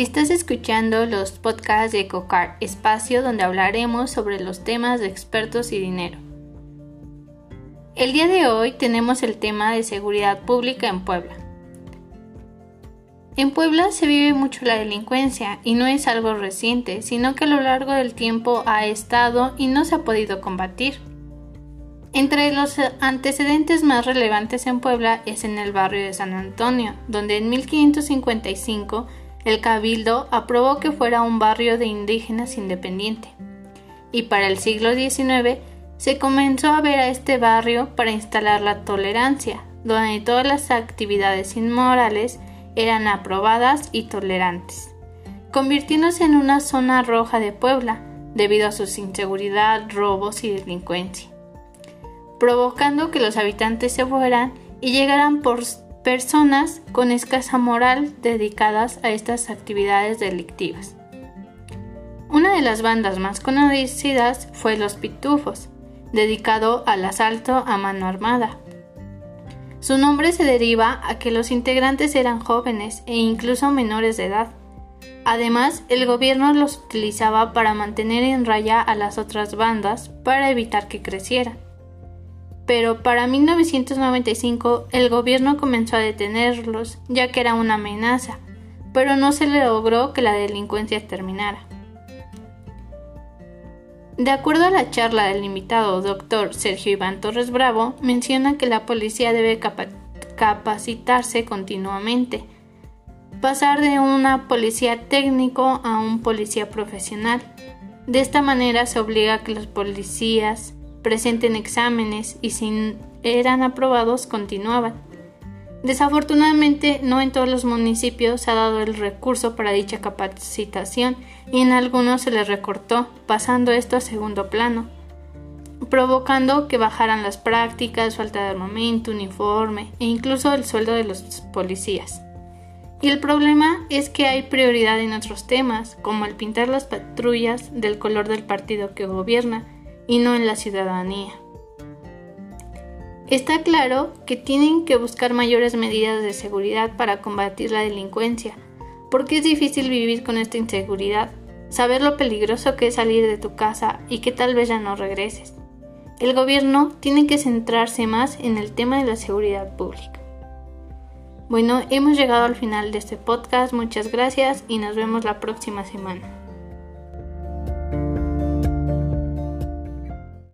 Estás escuchando los podcasts de EcoCar, espacio donde hablaremos sobre los temas de expertos y dinero. El día de hoy tenemos el tema de seguridad pública en Puebla. En Puebla se vive mucho la delincuencia y no es algo reciente, sino que a lo largo del tiempo ha estado y no se ha podido combatir. Entre los antecedentes más relevantes en Puebla es en el barrio de San Antonio, donde en 1555 el cabildo aprobó que fuera un barrio de indígenas independiente. Y para el siglo XIX se comenzó a ver a este barrio para instalar la tolerancia, donde todas las actividades inmorales eran aprobadas y tolerantes, convirtiéndose en una zona roja de Puebla debido a su inseguridad, robos y delincuencia provocando que los habitantes se fueran y llegaran por personas con escasa moral dedicadas a estas actividades delictivas. Una de las bandas más conocidas fue Los Pitufos, dedicado al asalto a mano armada. Su nombre se deriva a que los integrantes eran jóvenes e incluso menores de edad. Además, el gobierno los utilizaba para mantener en raya a las otras bandas para evitar que crecieran pero para 1995 el gobierno comenzó a detenerlos, ya que era una amenaza, pero no se logró que la delincuencia terminara. De acuerdo a la charla del invitado doctor Sergio Iván Torres Bravo, menciona que la policía debe capacitarse continuamente, pasar de una policía técnico a un policía profesional. De esta manera se obliga a que los policías presenten exámenes y si eran aprobados continuaban. Desafortunadamente no en todos los municipios se ha dado el recurso para dicha capacitación y en algunos se les recortó, pasando esto a segundo plano, provocando que bajaran las prácticas, falta de armamento, uniforme e incluso el sueldo de los policías. Y el problema es que hay prioridad en otros temas, como el pintar las patrullas del color del partido que gobierna, y no en la ciudadanía. Está claro que tienen que buscar mayores medidas de seguridad para combatir la delincuencia, porque es difícil vivir con esta inseguridad, saber lo peligroso que es salir de tu casa y que tal vez ya no regreses. El gobierno tiene que centrarse más en el tema de la seguridad pública. Bueno, hemos llegado al final de este podcast, muchas gracias y nos vemos la próxima semana.